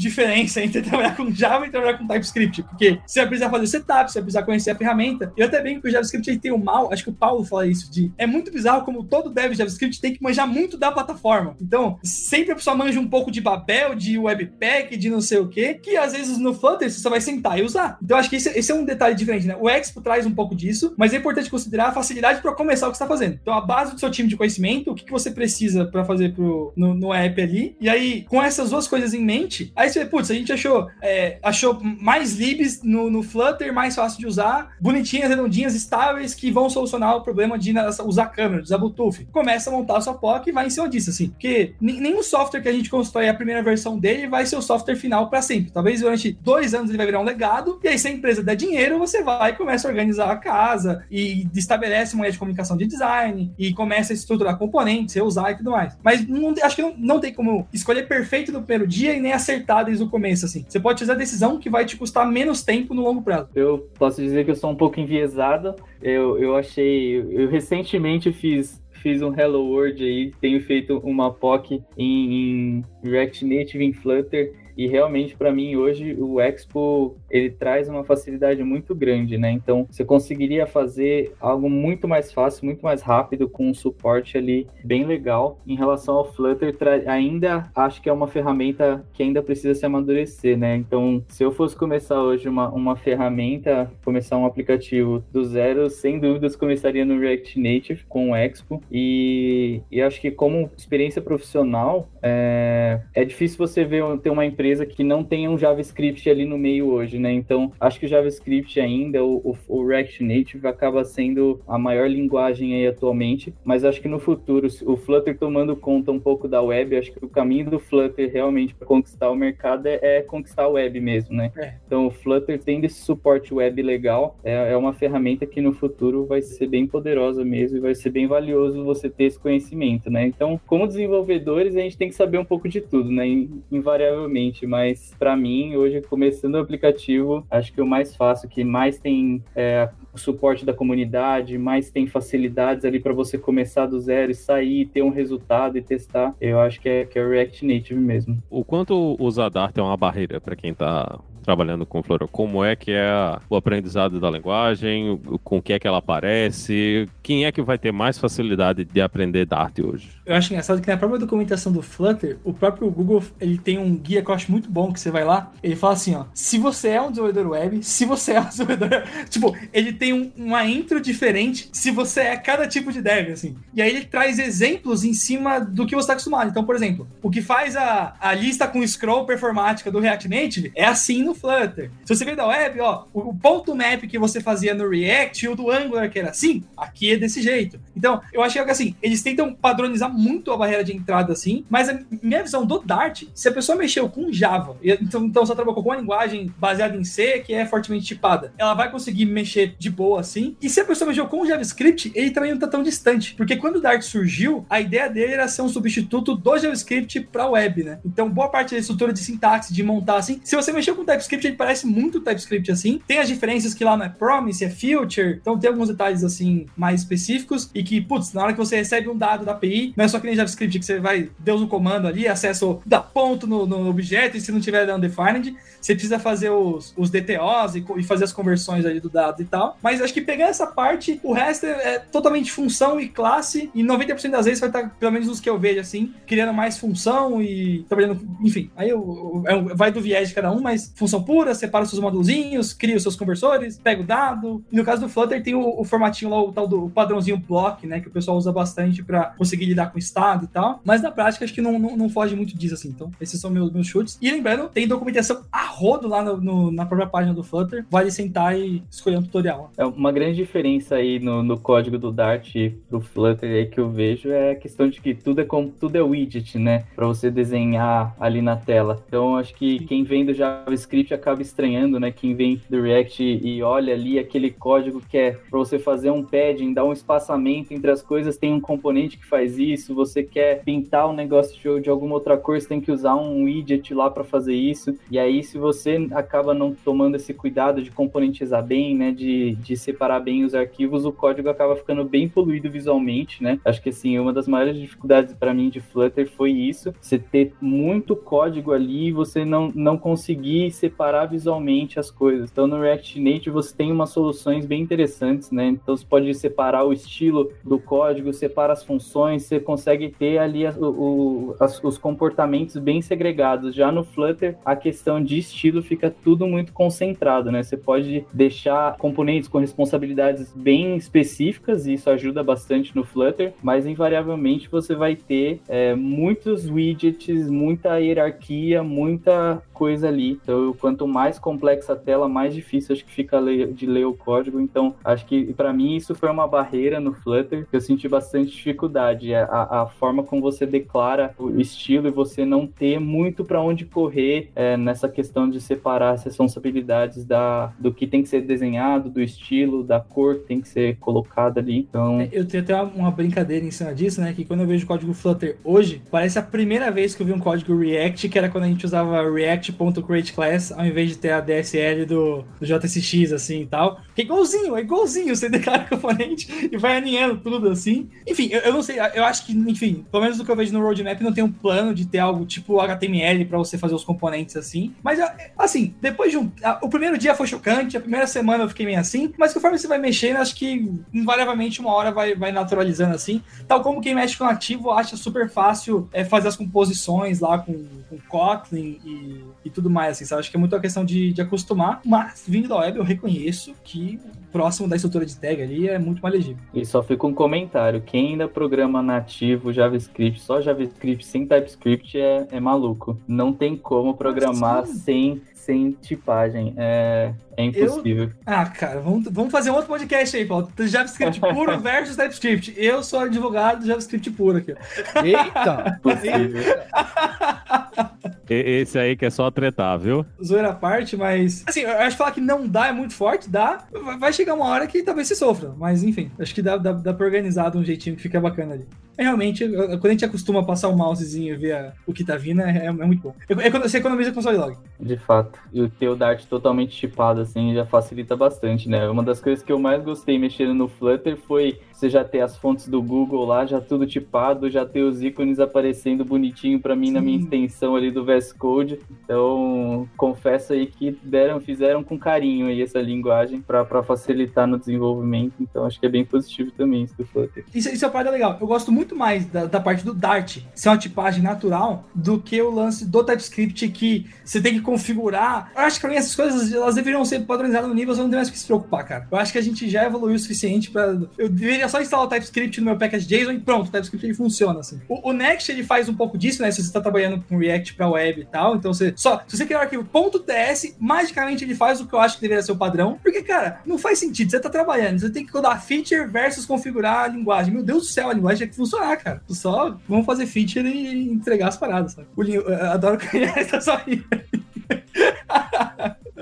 Speaker 2: diferença entre trabalhar com Java e trabalhar com TypeScript. Porque você vai precisar fazer setup, você vai precisar conhecer a ferramenta. Eu até bem que o JavaScript tem o mal, acho que o Paulo fala isso, de é muito bizarro como todo dev JavaScript tem que manjar muito da plataforma. Então, sempre a pessoa manja um pouco de Babel, de Webpack, de não sei o quê, que às vezes no Flutter você só vai sentar e usar. Então, acho que esse, esse é um detalhe diferente, né? O Expo traz um pouco disso, mas é importante considerar a facilidade para começar o que você está fazendo. Então, a base do seu time de conhecimento, o que, que você precisa para fazer pro, no, no, app ali. E aí, com essas duas coisas em mente, aí você vê, putz, a gente achou, é, achou mais libs no, no Flutter, mais fácil de usar, bonitinhas, redondinhas, estáveis, que vão solucionar o problema de usar câmera, usar Bluetooth. Começa a montar a sua POC e vai em cima disso, assim. Porque nenhum software que a gente constrói a primeira versão dele vai ser o software final para sempre. Talvez durante dois anos ele vai virar um legado, e aí se a empresa der dinheiro, você vai e começa a organizar a casa e estabelece uma linha de comunicação de design e começa a estruturar componentes, usar e tudo mais. Mas não, acho que não, não tem como escolher perfeito no primeiro dia e nem acertar desde o começo, assim. Você pode fazer a decisão que vai te custar menos tempo no longo prazo.
Speaker 3: Eu posso dizer que eu sou um pouco enviesado. Eu, eu achei. Eu recentemente fiz fiz um Hello World aí, tenho feito uma POC em, em React Native em Flutter e realmente, para mim, hoje, o Expo, ele traz uma facilidade muito grande, né? Então, você conseguiria fazer algo muito mais fácil, muito mais rápido, com um suporte ali bem legal. Em relação ao Flutter, ainda acho que é uma ferramenta que ainda precisa se amadurecer, né? Então, se eu fosse começar hoje uma, uma ferramenta, começar um aplicativo do zero, sem dúvidas, começaria no React Native com o Expo. E, e acho que como experiência profissional, é, é difícil você ver ter uma empresa que não tenha um JavaScript ali no meio hoje, né? Então, acho que o JavaScript ainda, o, o, o React Native acaba sendo a maior linguagem aí atualmente, mas acho que no futuro, o Flutter tomando conta um pouco da web, acho que o caminho do Flutter realmente para conquistar o mercado é, é, conquistar a web mesmo, né? É. Então, o Flutter tendo esse suporte web legal, é, é uma ferramenta que no futuro vai ser bem poderosa mesmo e vai ser bem valioso você ter esse conhecimento, né? Então, como desenvolvedores, a gente tem que saber um pouco de tudo, né? Invariavelmente, mas para mim, hoje, começando o aplicativo, acho que o mais fácil, que mais tem é, o suporte da comunidade, mais tem facilidades ali para você começar do zero e sair, ter um resultado e testar, eu acho que é, que é o React Native mesmo.
Speaker 5: O quanto usar Dart é uma barreira para quem está trabalhando com Flora? Como é que é o aprendizado da linguagem? Com o que é que ela aparece? Quem é que vai ter mais facilidade de aprender Dart hoje?
Speaker 2: Eu acho engraçado que na própria documentação do Flutter, o próprio Google ele tem um guia que eu acho muito bom, que você vai lá, ele fala assim, ó, se você é um desenvolvedor web, se você é um desenvolvedor... tipo, ele tem um, uma intro diferente se você é cada tipo de dev, assim. E aí ele traz exemplos em cima do que você está acostumado. Então, por exemplo, o que faz a, a lista com scroll performática do React Native é assim no Flutter. Se você veio da web, ó, o, ponto map que você fazia no React e o do Angular que era assim, aqui é desse jeito. Então, eu achei que assim, eles tentam padronizar muito a barreira de entrada assim, mas a minha visão do Dart, se a pessoa mexeu com Java, então, então só trabalhou com uma linguagem baseada em C, que é fortemente tipada, ela vai conseguir mexer de boa assim. E se a pessoa mexeu com JavaScript, ele também não tá tão distante, porque quando o Dart surgiu, a ideia dele era ser um substituto do JavaScript para web, né? Então, boa parte da estrutura de sintaxe, de montar assim, se você mexeu com TypeScript TypeScript ele parece muito TypeScript assim. Tem as diferenças que lá não é promise, é future. Então tem alguns detalhes assim mais específicos e que, putz, na hora que você recebe um dado da API, não é só que nem JavaScript que você vai, Deus no comando ali, acesso da ponto no, no objeto e se não tiver undefined, você precisa fazer os, os DTOs e, e, fazer as conversões ali do dado e tal. Mas acho que pegando essa parte, o resto é, é totalmente função e classe e 90% das vezes vai estar, pelo menos nos que eu vejo assim, criando mais função e trabalhando, enfim, aí eu, eu, vai do viés de cada um, mas função pura, separa os seus módulozinhos, cria os seus conversores, pega o dado. E no caso do Flutter tem o, o formatinho lá, o tal do padrãozinho block, né? Que o pessoal usa bastante para conseguir lidar com o estado e tal. Mas na prática acho que não, não, não, foge muito disso, assim. Então, esses são meus, meus chutes. E lembrando, tem documentação a rodo lá no, no, na própria página do Flutter. Vale sentar e escolher um tutorial.
Speaker 3: É uma grande diferença aí no, no código do Dart pro Flutter aí que eu vejo é a questão de que tudo é como tudo é widget, né? Para você desenhar ali na tela. Então, acho que quem vem do JavaScript acaba estranhando, né? Quem vem do React e olha ali aquele código que é para você fazer um padding, dar um espaçamento entre as coisas, tem um componente que faz isso. Você quer pintar um negócio de, alguma outra cor, você tem que usar um widget lá para fazer isso. E aí, se você acaba não tomando esse cuidado de componentizar bem, né? De, de separar bem os arquivos, o código acaba ficando bem poluído visualmente, né? Acho que assim, uma das maiores dificuldades para mim de Flutter foi isso. Você ter muito código ali e você não, não conseguir separar separar visualmente as coisas. Então no React Native você tem umas soluções bem interessantes, né? Então você pode separar o estilo do código, separa as funções, você consegue ter ali o, as, os comportamentos bem segregados. Já no Flutter, a questão de estilo fica tudo muito concentrado, né? Você pode deixar componentes com responsabilidades bem específicas, e isso ajuda bastante no Flutter, mas invariavelmente você vai ter é, muitos widgets, muita hierarquia, muita coisa ali. Então, quanto quanto mais complexa a tela, mais difícil acho que fica de ler o código. Então, acho que para mim isso foi uma barreira no Flutter, que eu senti bastante dificuldade. A, a forma como você declara o estilo e você não ter muito para onde correr é, nessa questão de separar as responsabilidades da, do que tem que ser desenhado, do estilo, da cor que tem que ser colocada ali. Então...
Speaker 2: É, eu tenho até uma brincadeira em cima disso, né? Que quando eu vejo código Flutter hoje, parece a primeira vez que eu vi um código React, que era quando a gente usava React.createClass ao invés de ter a DSL do, do JSX, assim e tal. Que é igualzinho, é igualzinho. Você declara o componente e vai alinhando tudo assim. Enfim, eu, eu, não sei, eu acho que, enfim, pelo menos do que eu vejo no roadmap, não tem um plano de ter algo tipo HTML para você fazer os componentes assim. Mas assim, depois de um. O primeiro dia foi chocante, a primeira semana eu fiquei meio assim, mas conforme você vai mexendo, acho que invariavelmente uma hora vai, vai naturalizando assim. Tal como quem mexe com ativo acha super fácil é, fazer as composições lá com, com Kotlin e, e tudo mais, assim, sabe? Que é muito uma questão de, de acostumar, mas vindo da web eu reconheço que próximo da estrutura de tag ali é muito mais legível.
Speaker 3: E só fica um comentário: quem ainda programa nativo JavaScript, só JavaScript sem TypeScript é, é maluco. Não tem como programar sem, sem tipagem. É, é impossível.
Speaker 2: Eu... Ah, cara, vamos, vamos fazer um outro podcast aí, Paulo. JavaScript puro versus TypeScript. Eu sou advogado do JavaScript puro aqui.
Speaker 1: Eita!
Speaker 5: Esse aí que é só tretar, viu?
Speaker 2: Zoeira à parte, mas. Assim, eu acho que falar que não dá é muito forte, dá. Vai chegar uma hora que talvez se sofra. Mas enfim, acho que dá, dá, dá pra organizar de um jeitinho que fica bacana ali. É, realmente, quando a gente acostuma a passar o mousezinho e ver a, o que tá vindo, é, é muito bom. É, você economiza console log.
Speaker 3: De fato. E o teu Dart totalmente chipado, assim, já facilita bastante, né? Uma das coisas que eu mais gostei mexendo no Flutter foi você já ter as fontes do Google lá, já tudo tipado, já ter os ícones aparecendo bonitinho para mim Sim. na minha extensão ali do VS Code. Então, confesso aí que deram, fizeram com carinho aí essa linguagem para facilitar no desenvolvimento. Então, acho que é bem positivo também isso do Flutter.
Speaker 2: Isso, isso é uma parte legal. Eu gosto muito mais da, da parte do Dart ser uma tipagem natural do que o lance do TypeScript que você tem que configurar. Eu acho que pra mim essas coisas elas deveriam ser padronizadas no nível, você não tem mais que se preocupar, cara. Eu acho que a gente já evoluiu o suficiente para Eu deveria é só instalar o TypeScript no meu package JSON e pronto, o TypeScript ele funciona assim. O, o, Next ele faz um pouco disso, né? Se você está trabalhando com React para web e tal, então você só se você criar o arquivo .ts, magicamente ele faz o que eu acho que deveria ser o padrão, porque cara, não faz sentido. Você está trabalhando, você tem que codar feature versus configurar a linguagem. Meu Deus do céu, a linguagem tem que funcionar, cara. Só vamos fazer feature e entregar as paradas, sabe? O, eu adoro que está só.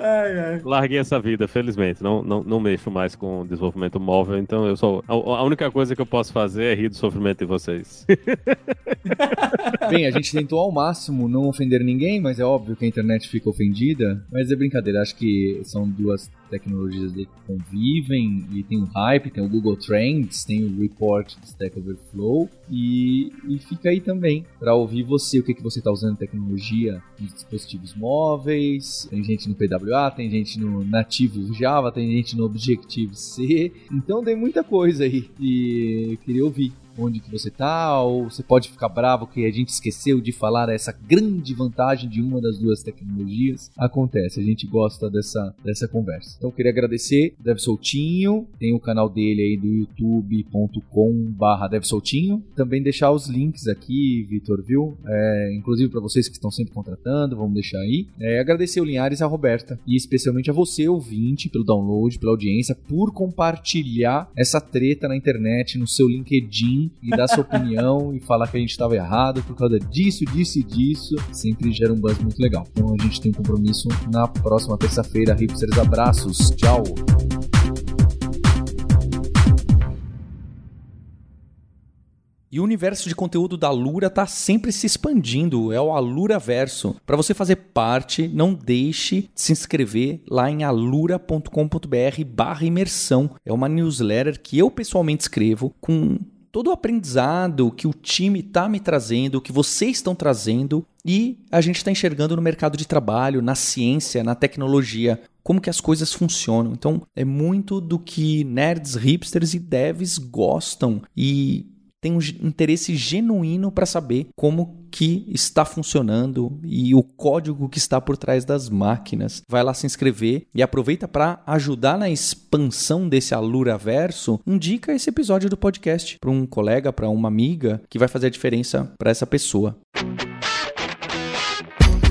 Speaker 5: Ai, ai. Larguei essa vida, felizmente. Não, não, não mexo mais com desenvolvimento móvel, então eu sou. A, a única coisa que eu posso fazer é rir do sofrimento de vocês.
Speaker 1: Bem, a gente tentou ao máximo não ofender ninguém, mas é óbvio que a internet fica ofendida. Mas é brincadeira, acho que são duas tecnologias que convivem e tem o hype, tem o Google Trends, tem o report do Stack Overflow e, e fica aí também para ouvir você, o que, que você está usando tecnologia nos dispositivos móveis, tem gente no PWA, tem gente no nativo Java, tem gente no Objective-C, então tem muita coisa aí e queria ouvir onde que você tá, ou você pode ficar bravo que a gente esqueceu de falar essa grande vantagem de uma das duas tecnologias. Acontece, a gente gosta dessa, dessa conversa. Então eu queria agradecer Dev Soltinho, tem o canal dele aí do youtube.com barra Soltinho. Também deixar os links aqui, Vitor, viu? É, inclusive para vocês que estão sempre contratando, vamos deixar aí. É, agradecer o Linhares e a Roberta, e especialmente a você, ouvinte, pelo download, pela audiência, por compartilhar essa treta na internet, no seu LinkedIn, e dar sua opinião e falar que a gente estava errado por causa disso, disso e disso. Sempre gera um buzz muito legal. Então a gente tem um compromisso na próxima terça-feira. Hipsters, abraços. Tchau. E o universo de conteúdo da Lura está sempre se expandindo, é o Alura Verso. Para você fazer parte, não deixe de se inscrever lá em alura.com.br/imersão. É uma newsletter que eu pessoalmente escrevo com todo o aprendizado que o time está me trazendo, que vocês estão trazendo e a gente está enxergando no mercado de trabalho, na ciência, na tecnologia, como que as coisas funcionam. Então é muito do que nerds, hipsters e devs gostam e tem um interesse genuíno para saber como que está funcionando e o código que está por trás das máquinas. Vai lá se inscrever e aproveita para ajudar na expansão desse Alura Verso. Indica esse episódio do podcast para um colega, para uma amiga que vai fazer a diferença para essa pessoa.